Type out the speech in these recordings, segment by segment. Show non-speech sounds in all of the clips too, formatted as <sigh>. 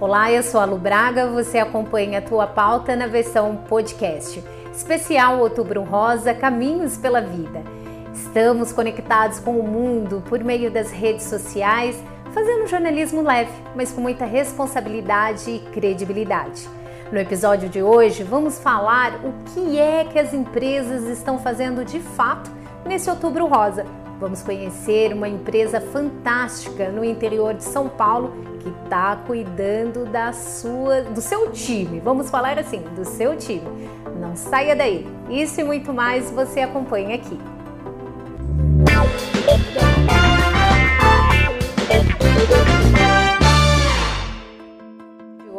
Olá, eu sou a Lu Braga, você acompanha a tua pauta na versão podcast. Especial Outubro Rosa, Caminhos pela Vida. Estamos conectados com o mundo por meio das redes sociais, fazendo jornalismo leve, mas com muita responsabilidade e credibilidade. No episódio de hoje, vamos falar o que é que as empresas estão fazendo de fato nesse Outubro Rosa. Vamos conhecer uma empresa fantástica no interior de São Paulo que está cuidando da sua, do seu time. Vamos falar assim, do seu time. Não saia daí. Isso e muito mais você acompanha aqui.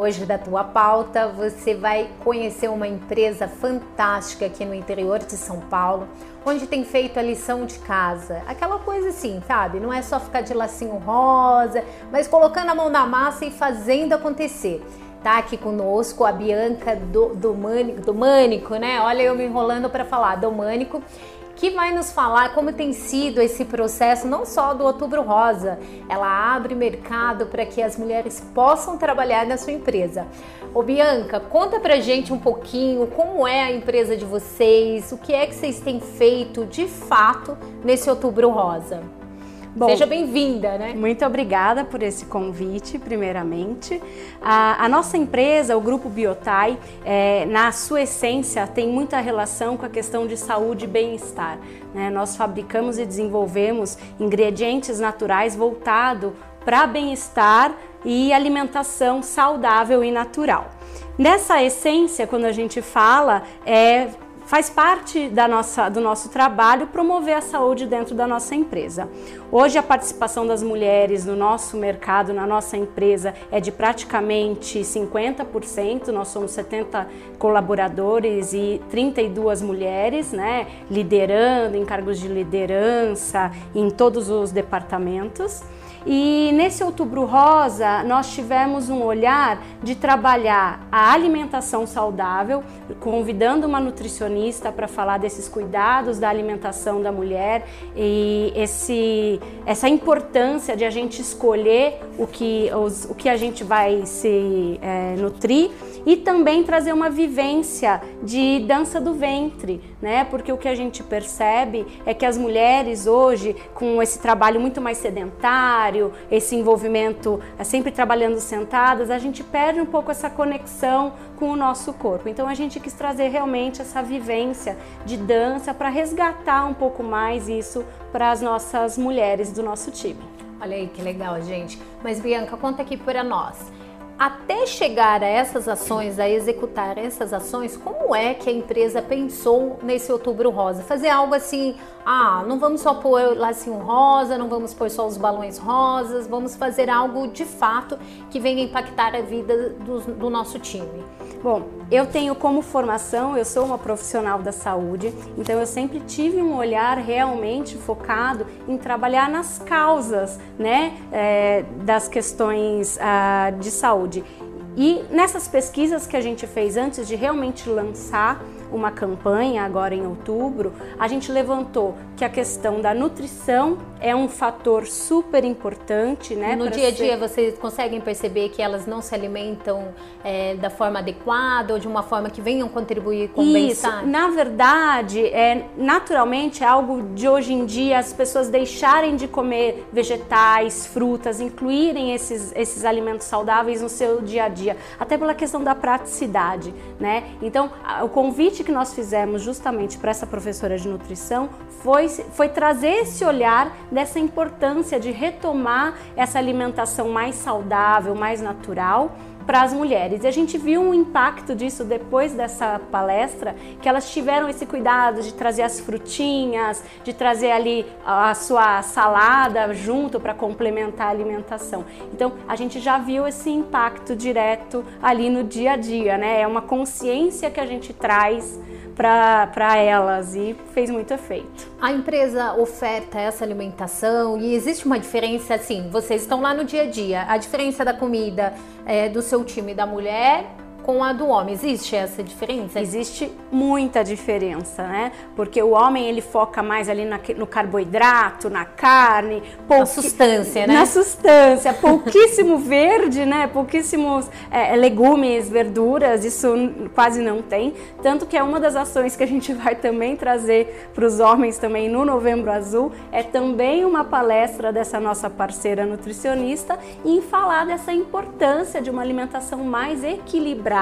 Hoje da tua pauta, você vai conhecer uma empresa fantástica aqui no interior de São Paulo, onde tem feito a lição de casa. Aquela coisa assim, sabe? Não é só ficar de lacinho rosa, mas colocando a mão na massa e fazendo acontecer. Tá aqui conosco a Bianca do, do, Mânico, do Mânico, né? Olha eu me enrolando para falar, do Mânico que vai nos falar como tem sido esse processo, não só do Outubro Rosa, ela abre mercado para que as mulheres possam trabalhar na sua empresa. Ô Bianca, conta pra gente um pouquinho como é a empresa de vocês, o que é que vocês têm feito de fato nesse Outubro Rosa. Bom, Seja bem-vinda, né? Muito obrigada por esse convite, primeiramente. A, a nossa empresa, o Grupo Biotai, é, na sua essência, tem muita relação com a questão de saúde e bem-estar. Né? Nós fabricamos e desenvolvemos ingredientes naturais voltados para bem-estar e alimentação saudável e natural. Nessa essência, quando a gente fala, é faz parte da nossa, do nosso trabalho promover a saúde dentro da nossa empresa. Hoje a participação das mulheres no nosso mercado, na nossa empresa, é de praticamente 50%. Nós somos 70 colaboradores e 32 mulheres, né, liderando em cargos de liderança em todos os departamentos. E nesse Outubro Rosa, nós tivemos um olhar de trabalhar a alimentação saudável, convidando uma nutricionista para falar desses cuidados da alimentação da mulher e esse, essa importância de a gente escolher o que, os, o que a gente vai se é, nutrir e também trazer uma vivência de dança do ventre, né? Porque o que a gente percebe é que as mulheres hoje, com esse trabalho muito mais sedentário, esse envolvimento é, sempre trabalhando sentadas, a gente perde um pouco essa conexão com o nosso corpo. Então a gente quis trazer realmente essa vivência de dança para resgatar um pouco mais isso para as nossas mulheres do nosso time. Olha aí que legal, gente. Mas Bianca, conta aqui para nós até chegar a essas ações, a executar essas ações, como é que a empresa pensou nesse Outubro Rosa? Fazer algo assim, ah, não vamos só pôr lacinho rosa, não vamos pôr só os balões rosas, vamos fazer algo de fato que venha impactar a vida do, do nosso time. Bom, eu tenho como formação, eu sou uma profissional da saúde, então eu sempre tive um olhar realmente focado em trabalhar nas causas, né, é, das questões ah, de saúde. E nessas pesquisas que a gente fez antes de realmente lançar uma campanha agora em outubro, a gente levantou que a questão da nutrição é um fator super importante, né? No dia a dia ser... vocês conseguem perceber que elas não se alimentam é, da forma adequada ou de uma forma que venham contribuir com o bem-estar? Na verdade, é naturalmente é algo de hoje em dia as pessoas deixarem de comer vegetais, frutas, incluírem esses, esses alimentos saudáveis no seu dia a dia, até pela questão da praticidade, né? Então, o convite que nós fizemos justamente para essa professora de nutrição foi, foi trazer esse olhar dessa importância de retomar essa alimentação mais saudável, mais natural para as mulheres. E a gente viu um impacto disso depois dessa palestra, que elas tiveram esse cuidado de trazer as frutinhas, de trazer ali a sua salada junto para complementar a alimentação. Então, a gente já viu esse impacto direto ali no dia a dia, né? É uma consciência que a gente traz para elas e fez muito efeito. A empresa oferta essa alimentação e existe uma diferença assim, vocês estão lá no dia a dia, a diferença da comida é, do seu time da mulher com a do homem. Existe essa diferença? Existe muita diferença, né? Porque o homem ele foca mais ali na, no carboidrato, na carne, pouqui... na sustância, né? Na sustância, pouquíssimo <laughs> verde, né? Pouquíssimos é, legumes, verduras, isso quase não tem. Tanto que é uma das ações que a gente <laughs> vai também trazer para os homens também no Novembro Azul, é também uma palestra dessa nossa parceira nutricionista em falar dessa importância de uma alimentação mais equilibrada.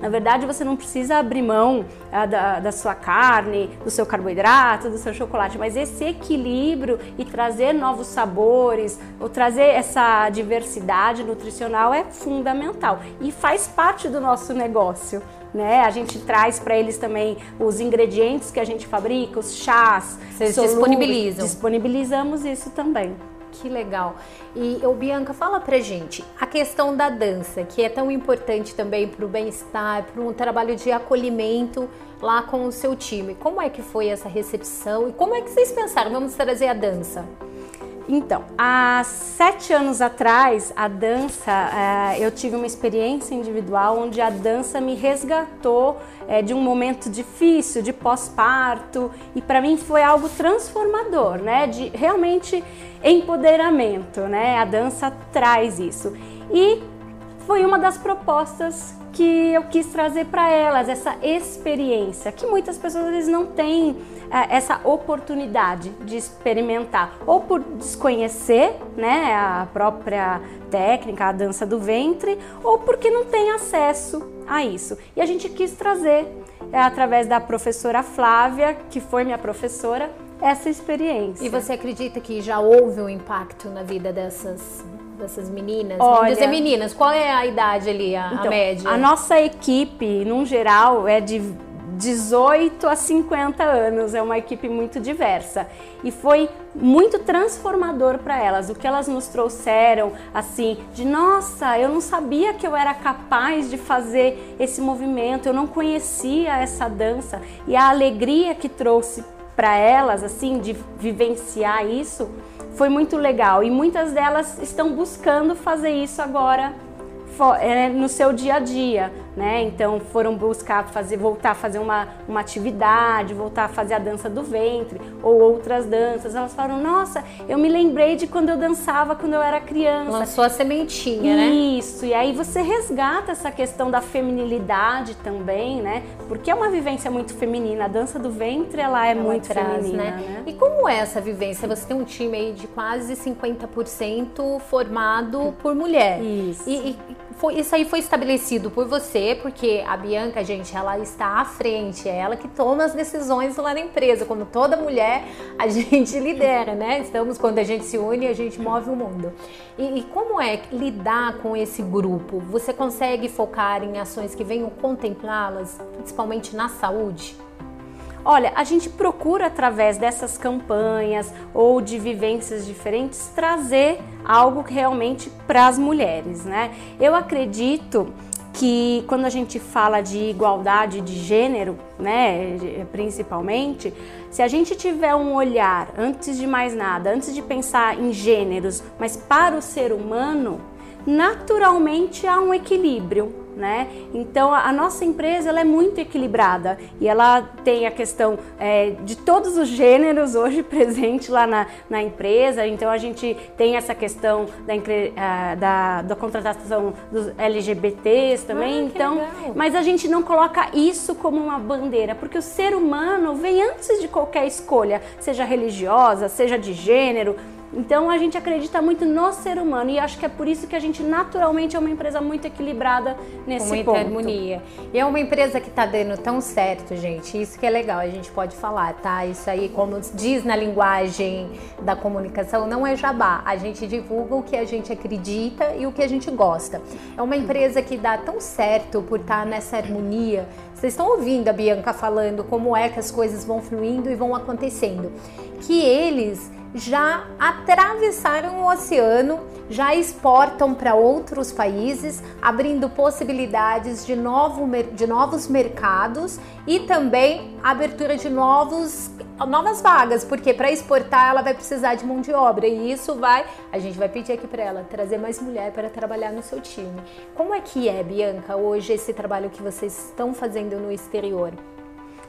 Na verdade, você não precisa abrir mão ah, da, da sua carne, do seu carboidrato, do seu chocolate, mas esse equilíbrio e trazer novos sabores, ou trazer essa diversidade nutricional é fundamental e faz parte do nosso negócio. Né? A gente traz para eles também os ingredientes que a gente fabrica, os chás. Vocês disponibilizam? Disponibilizamos isso também. Que legal. E o Bianca, fala pra gente a questão da dança, que é tão importante também para o bem-estar, para um trabalho de acolhimento lá com o seu time. Como é que foi essa recepção e como é que vocês pensaram? Vamos trazer a dança. Então, há sete anos atrás, a dança, é, eu tive uma experiência individual onde a dança me resgatou é, de um momento difícil, de pós-parto, e para mim foi algo transformador, né? De realmente empoderamento, né? A dança traz isso. E foi uma das propostas que eu quis trazer para elas, essa experiência, que muitas pessoas vezes não têm é, essa oportunidade de experimentar, ou por desconhecer né, a própria técnica, a dança do ventre, ou porque não tem acesso a isso. E a gente quis trazer, é, através da professora Flávia, que foi minha professora, essa experiência. E você acredita que já houve um impacto na vida dessas dessas meninas? Olha, Vamos dizer meninas, qual é a idade ali, a, então, a média? A nossa equipe, num geral, é de 18 a 50 anos, é uma equipe muito diversa e foi muito transformador para elas. O que elas nos trouxeram, assim, de nossa, eu não sabia que eu era capaz de fazer esse movimento, eu não conhecia essa dança e a alegria que trouxe para elas, assim, de vivenciar isso, foi muito legal. E muitas delas estão buscando fazer isso agora é, no seu dia a dia, né? Então foram buscar fazer, voltar a fazer uma, uma atividade, voltar a fazer a dança do ventre ou outras danças. Elas falaram, nossa, eu me lembrei de quando eu dançava quando eu era criança. Lançou a sementinha, né? Isso, e aí você resgata essa questão da feminilidade também, né? Porque é uma vivência muito feminina. A dança do ventre, ela é ela muito traz, feminina, né? né? E como é essa vivência? Você tem um time aí de quase 50% formado por mulher. Isso. E, e foi, isso aí foi estabelecido por você, porque a Bianca, gente, ela está à frente, é ela que toma as decisões lá na empresa. Como toda mulher, a <laughs> gente lidera, né? Estamos, quando a gente se une, a gente move o mundo. E, e como é lidar com esse grupo? Você consegue focar em ações que venham contemplá-las, principalmente na saúde? Olha, a gente procura através dessas campanhas ou de vivências diferentes trazer algo realmente para as mulheres, né? Eu acredito que quando a gente fala de igualdade de gênero, né, principalmente, se a gente tiver um olhar antes de mais nada, antes de pensar em gêneros, mas para o ser humano, naturalmente há um equilíbrio né? Então a, nossa empresa ela é muito equilibrada e ela tem a questão é, de todos os gêneros hoje <laughs> presente lá na, na empresa. Então a gente tem essa questão da, da, da contratação dos LGBTs também. Ah, então, mas a gente não coloca isso como uma bandeira, porque o ser humano vem antes de qualquer escolha, seja religiosa, seja de gênero. Então a gente acredita muito no ser humano e acho que é por isso que a gente naturalmente é uma empresa muito equilibrada nesse muita ponto. harmonia. E é uma empresa que está dando tão certo, gente. Isso que é legal, a gente pode falar, tá? Isso aí, como diz na linguagem da comunicação, não é jabá. A gente divulga o que a gente acredita e o que a gente gosta. É uma empresa que dá tão certo por estar tá nessa harmonia. Vocês estão ouvindo a Bianca falando como é que as coisas vão fluindo e vão acontecendo. Que eles já atravessaram o oceano, já exportam para outros países, abrindo possibilidades de, novo, de novos mercados e também abertura de novos novas vagas, porque para exportar ela vai precisar de mão de obra e isso vai, a gente vai pedir aqui para ela trazer mais mulher para trabalhar no seu time. Como é que é, Bianca, hoje esse trabalho que vocês estão fazendo no exterior?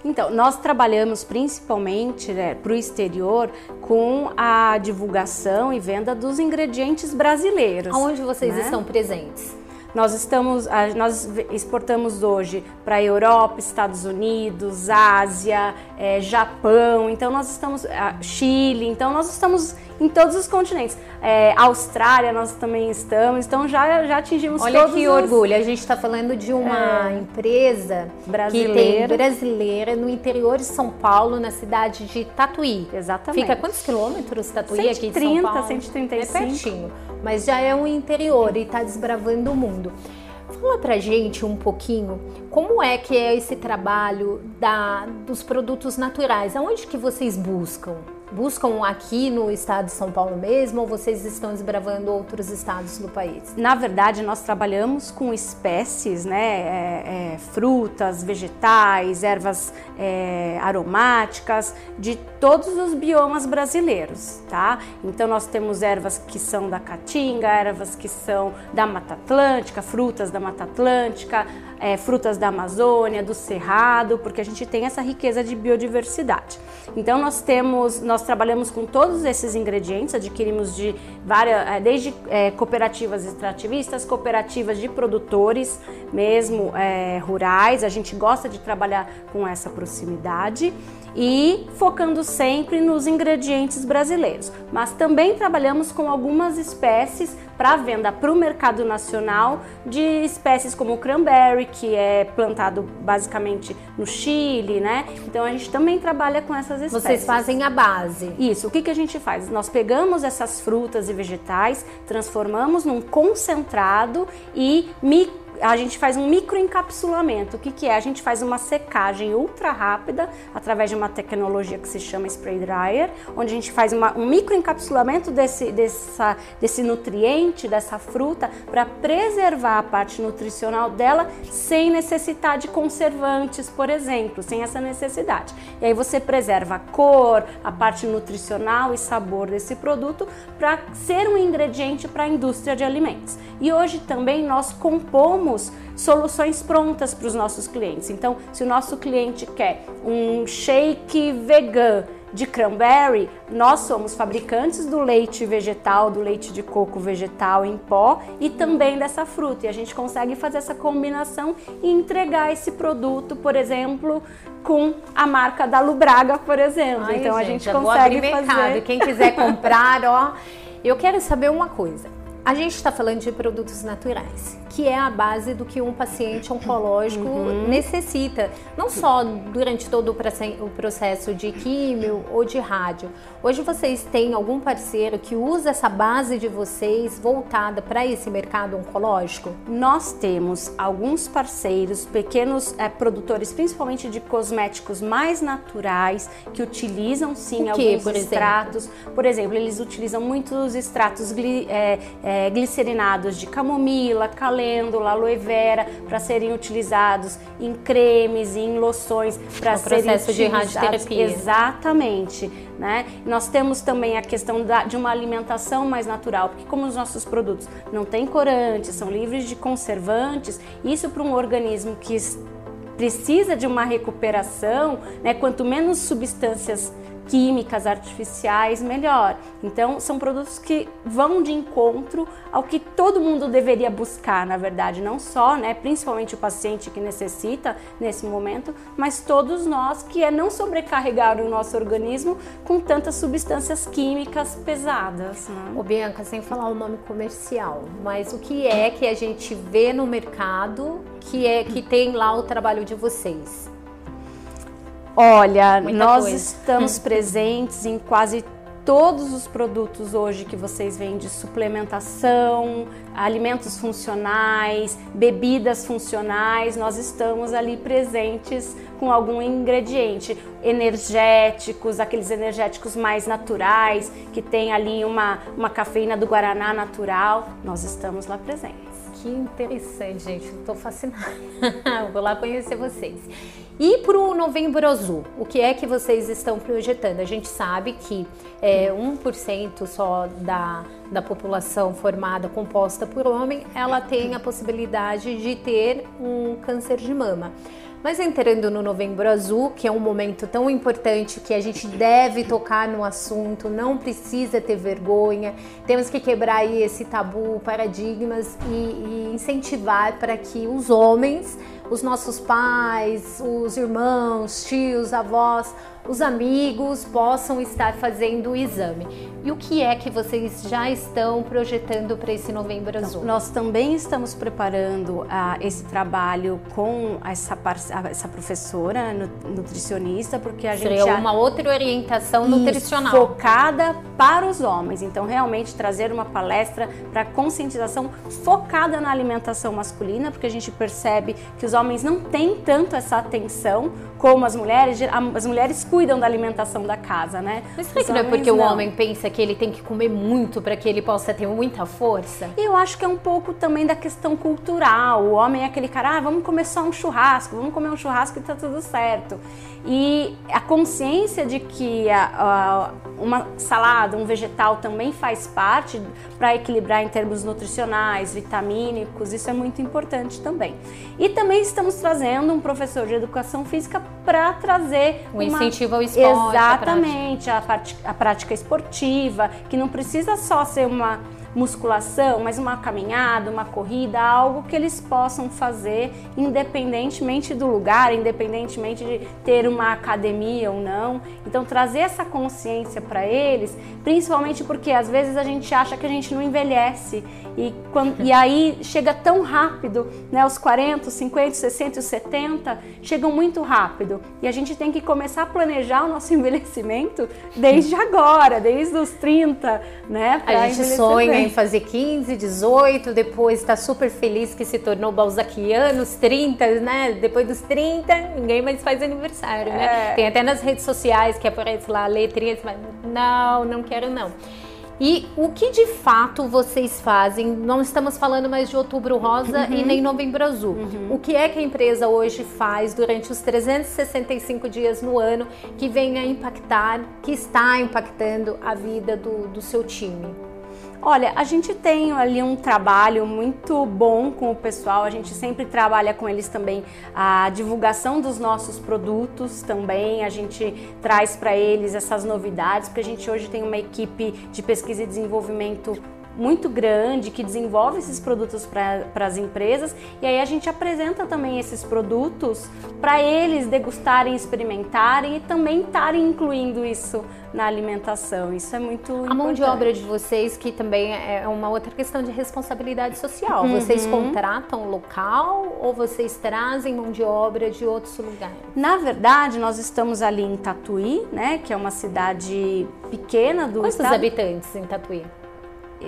Então, nós trabalhamos principalmente né, para o exterior com a divulgação e venda dos ingredientes brasileiros. Onde vocês né? estão presentes? Nós estamos, nós exportamos hoje para a Europa, Estados Unidos, Ásia, é, Japão. Então nós estamos, Chile. Então nós estamos em todos os continentes. É, Austrália nós também estamos, então já, já atingimos Olha todos que os... orgulho, a gente está falando de uma é, empresa brasileira. tem brasileira no interior de São Paulo, na cidade de Tatuí. Exatamente. Fica quantos quilômetros Tatuí 130, aqui de São Paulo? 135. É pertinho, mas já é um interior e está desbravando o mundo. Fala pra gente um pouquinho como é que é esse trabalho da, dos produtos naturais, aonde que vocês buscam? Buscam aqui no estado de São Paulo mesmo ou vocês estão desbravando outros estados do país? Na verdade, nós trabalhamos com espécies, né, é, é, frutas, vegetais, ervas é, aromáticas de todos os biomas brasileiros, tá? Então nós temos ervas que são da caatinga, ervas que são da Mata Atlântica, frutas da Mata Atlântica, é, frutas da Amazônia, do Cerrado, porque a gente tem essa riqueza de biodiversidade. Então nós temos, nós trabalhamos com todos esses ingredientes, adquirimos de várias, é, desde é, cooperativas extrativistas, cooperativas de produtores, mesmo é, rurais. A gente gosta de trabalhar com essa proximidade e focando sempre nos ingredientes brasileiros. Mas também trabalhamos com algumas espécies para venda para o mercado nacional de espécies como o cranberry, que é plantado basicamente no Chile, né? Então a gente também trabalha com essas espécies. Vocês fazem a base. Isso. O que, que a gente faz? Nós pegamos essas frutas e vegetais, transformamos num concentrado e me a gente faz um microencapsulamento. O que, que é? A gente faz uma secagem ultra rápida através de uma tecnologia que se chama spray dryer, onde a gente faz uma, um microencapsulamento desse, dessa, desse nutriente, dessa fruta, para preservar a parte nutricional dela sem necessitar de conservantes, por exemplo, sem essa necessidade. E aí você preserva a cor, a parte nutricional e sabor desse produto para ser um ingrediente para a indústria de alimentos. E hoje também nós compomos temos soluções prontas para os nossos clientes. Então, se o nosso cliente quer um shake vegan de cranberry, nós somos fabricantes do leite vegetal, do leite de coco vegetal em pó e também dessa fruta. E a gente consegue fazer essa combinação e entregar esse produto, por exemplo, com a marca da Lubraga, por exemplo. Ai, então gente, a gente consegue fazer. Quem quiser comprar, ó, eu quero saber uma coisa. A gente está falando de produtos naturais, que é a base do que um paciente oncológico uhum. necessita, não só durante todo o processo de químio ou de rádio. Hoje vocês têm algum parceiro que usa essa base de vocês voltada para esse mercado oncológico? Nós temos alguns parceiros, pequenos é, produtores, principalmente de cosméticos mais naturais, que utilizam sim alguns por extratos. Exemplo? Por exemplo, eles utilizam muitos extratos é, é, glicerinados de camomila, calêndula, aloe vera, para serem utilizados em cremes e em loções para serem processo de radioterapia. Exatamente, né? Nós temos também a questão da, de uma alimentação mais natural, porque como os nossos produtos não têm corantes, são livres de conservantes, isso para um organismo que precisa de uma recuperação, né? Quanto menos substâncias químicas artificiais, melhor. Então, são produtos que vão de encontro ao que todo mundo deveria buscar, na verdade, não só, né, principalmente o paciente que necessita nesse momento, mas todos nós que é não sobrecarregar o nosso organismo com tantas substâncias químicas pesadas. Né? Ô Bianca, sem falar o nome comercial, mas o que é que a gente vê no mercado que é que tem lá o trabalho de vocês? Olha, Muita nós coisa. estamos <laughs> presentes em quase todos os produtos hoje que vocês veem de suplementação, alimentos funcionais, bebidas funcionais, nós estamos ali presentes com algum ingrediente, energéticos, aqueles energéticos mais naturais, que tem ali uma, uma cafeína do Guaraná natural, nós estamos lá presentes. Que interessante, gente. Estou fascinada. <laughs> Vou lá conhecer vocês. E para o Novembro Azul, o que é que vocês estão projetando? A gente sabe que é, 1% só da, da população formada, composta por homem, ela tem a possibilidade de ter um câncer de mama. Mas entrando no Novembro Azul, que é um momento tão importante que a gente deve tocar no assunto, não precisa ter vergonha, temos que quebrar aí esse tabu, paradigmas e, e incentivar para que os homens os nossos pais, os irmãos, tios, avós, os amigos possam estar fazendo o exame. E o que é que vocês já estão projetando para esse Novembro então, Azul? Nós também estamos preparando uh, esse trabalho com essa, essa professora nutricionista, porque a Seria gente já... uma outra orientação nutricional focada para os homens. Então, realmente trazer uma palestra para conscientização focada na alimentação masculina, porque a gente percebe que os homens não têm tanto essa atenção como as mulheres. As mulheres cuidam da alimentação da casa, né? Mas será que não é porque não. o homem pensa que ele tem que comer muito para que ele possa ter muita força? Eu acho que é um pouco também da questão cultural. O homem é aquele cara, ah, vamos comer só um churrasco, vamos comer um churrasco e tá tudo certo. E a consciência de que a, a, uma salada, um vegetal também faz parte para equilibrar em termos nutricionais, vitamínicos, isso é muito importante também. E também estamos trazendo um professor de educação física para trazer um incentivo ao esporte. Exatamente, a prática. a prática esportiva, que não precisa só ser uma musculação, mas uma caminhada, uma corrida, algo que eles possam fazer independentemente do lugar, independentemente de ter uma academia ou não. Então trazer essa consciência para eles, principalmente porque às vezes a gente acha que a gente não envelhece e, quando, e aí chega tão rápido, né? Os 40, os 50, os 60 os 70 chegam muito rápido e a gente tem que começar a planejar o nosso <laughs> envelhecimento desde agora, desde os 30, né? A gente sonha em fazer 15, 18, depois está super feliz que se tornou balzaquiano, os 30, né? Depois dos 30, ninguém mais faz aniversário, né? é. Tem até nas redes sociais que aparece lá letrinhas, mas não, não quero não. E o que de fato vocês fazem? Não estamos falando mais de outubro rosa uhum. e nem novembro azul. Uhum. O que é que a empresa hoje faz durante os 365 dias no ano que venha impactar, que está impactando a vida do, do seu time? Olha, a gente tem ali um trabalho muito bom com o pessoal, a gente sempre trabalha com eles também a divulgação dos nossos produtos também, a gente traz para eles essas novidades, porque a gente hoje tem uma equipe de pesquisa e desenvolvimento muito grande que desenvolve esses produtos para as empresas e aí a gente apresenta também esses produtos para eles degustarem, experimentarem e também estarem incluindo isso na alimentação. Isso é muito a importante. mão de obra de vocês que também é uma outra questão de responsabilidade social. Uhum. Vocês contratam local ou vocês trazem mão de obra de outros lugares? Na verdade, nós estamos ali em Tatuí, né, que é uma cidade pequena do Quantos estado. habitantes em Tatuí?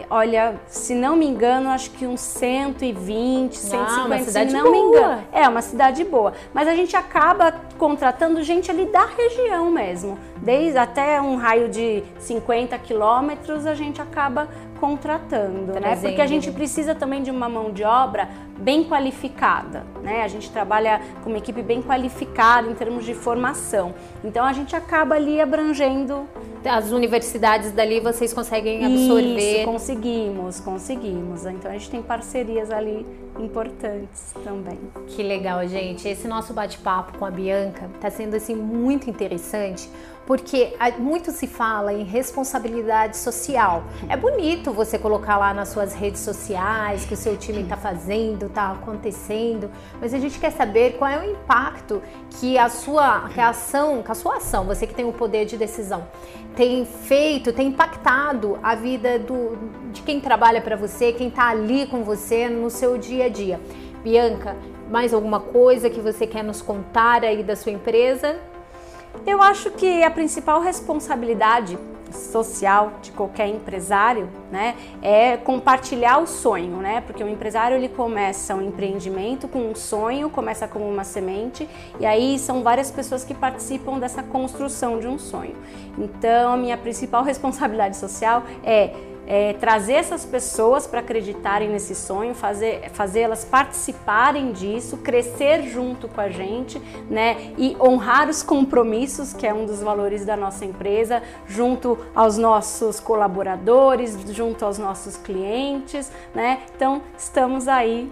Olha, se não me engano, acho que uns 120, 150, uma cidade se não boa. me engano. É, uma cidade boa. Mas a gente acaba contratando gente ali da região mesmo. Desde até um raio de 50 quilômetros, a gente acaba contratando, né? Porque a gente precisa também de uma mão de obra bem qualificada, né? A gente trabalha com uma equipe bem qualificada em termos de formação. Então a gente acaba ali abrangendo as universidades dali vocês conseguem absorver. Isso, conseguimos, conseguimos. Então a gente tem parcerias ali importantes também. Que legal, gente. Esse nosso bate-papo com a Bianca está sendo assim muito interessante porque muito se fala em responsabilidade social. É bonito você colocar lá nas suas redes sociais que o seu time está fazendo, está acontecendo, mas a gente quer saber qual é o impacto que a sua que a ação, que a sua ação, você que tem o poder de decisão, tem feito, tem impactado a vida do, de quem trabalha para você, quem está ali com você no seu dia a dia. Bianca, mais alguma coisa que você quer nos contar aí da sua empresa? Eu acho que a principal responsabilidade social de qualquer empresário, né, é compartilhar o sonho, né? Porque o empresário ele começa um empreendimento com um sonho, começa como uma semente e aí são várias pessoas que participam dessa construção de um sonho. Então, a minha principal <laughs> responsabilidade social é é, trazer essas pessoas para acreditarem nesse sonho, fazer fazê-las participarem disso, crescer junto com a gente, né? E honrar os compromissos, que é um dos valores da nossa empresa, junto aos nossos colaboradores, junto aos nossos clientes, né? Então estamos aí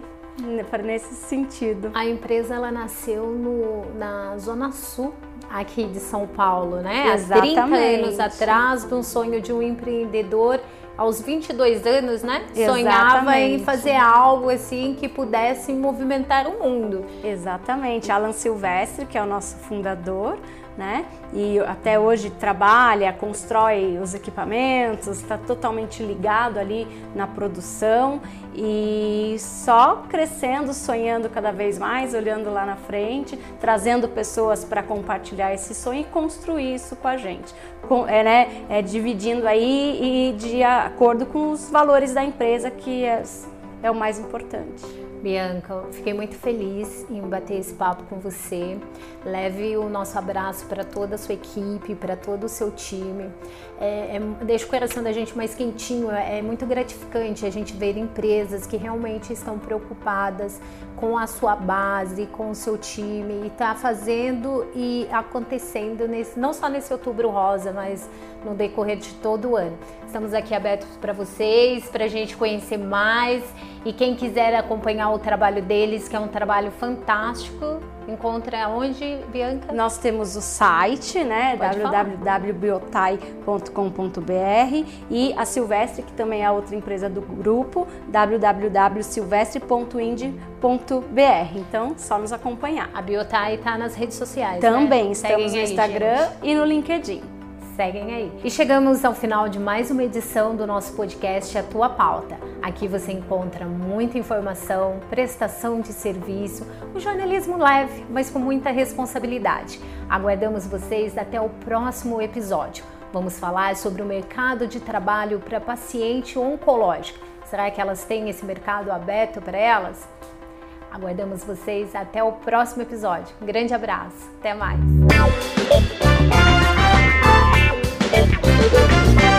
nesse sentido. A empresa ela nasceu no, na Zona Sul aqui de São Paulo, né? Exatamente. Há 30 anos atrás, de um sonho de um empreendedor aos 22 anos, né? Exatamente. Sonhava em fazer algo assim que pudesse movimentar o mundo. Exatamente. Alan Silvestre, que é o nosso fundador, né? E até hoje trabalha, constrói os equipamentos, está totalmente ligado ali na produção e só crescendo, sonhando cada vez mais, olhando lá na frente, trazendo pessoas para compartilhar esse sonho e construir isso com a gente, com, é, né, é, dividindo aí e de acordo com os valores da empresa que é, é o mais importante. Bianca, fiquei muito feliz em bater esse papo com você. Leve o nosso abraço para toda a sua equipe, para todo o seu time. É, é, deixa o coração da gente mais quentinho. É muito gratificante a gente ver empresas que realmente estão preocupadas com a sua base, com o seu time e está fazendo e acontecendo nesse, não só nesse outubro rosa, mas no decorrer de todo o ano. Estamos aqui abertos para vocês, para a gente conhecer mais e quem quiser acompanhar o trabalho deles, que é um trabalho fantástico, encontra onde, Bianca? Nós temos o site, né, www.biotai.com.br e a Silvestre, que também é outra empresa do grupo, www.silvestre.ind.br. Então, só nos acompanhar. A Biotai está nas redes sociais, Também, né? estamos no Instagram e no LinkedIn seguem aí. E chegamos ao final de mais uma edição do nosso podcast A Tua Pauta. Aqui você encontra muita informação, prestação de serviço, o jornalismo leve, mas com muita responsabilidade. Aguardamos vocês até o próximo episódio. Vamos falar sobre o mercado de trabalho para paciente oncológico. Será que elas têm esse mercado aberto para elas? Aguardamos vocês até o próximo episódio. Um grande abraço, até mais! Thank you.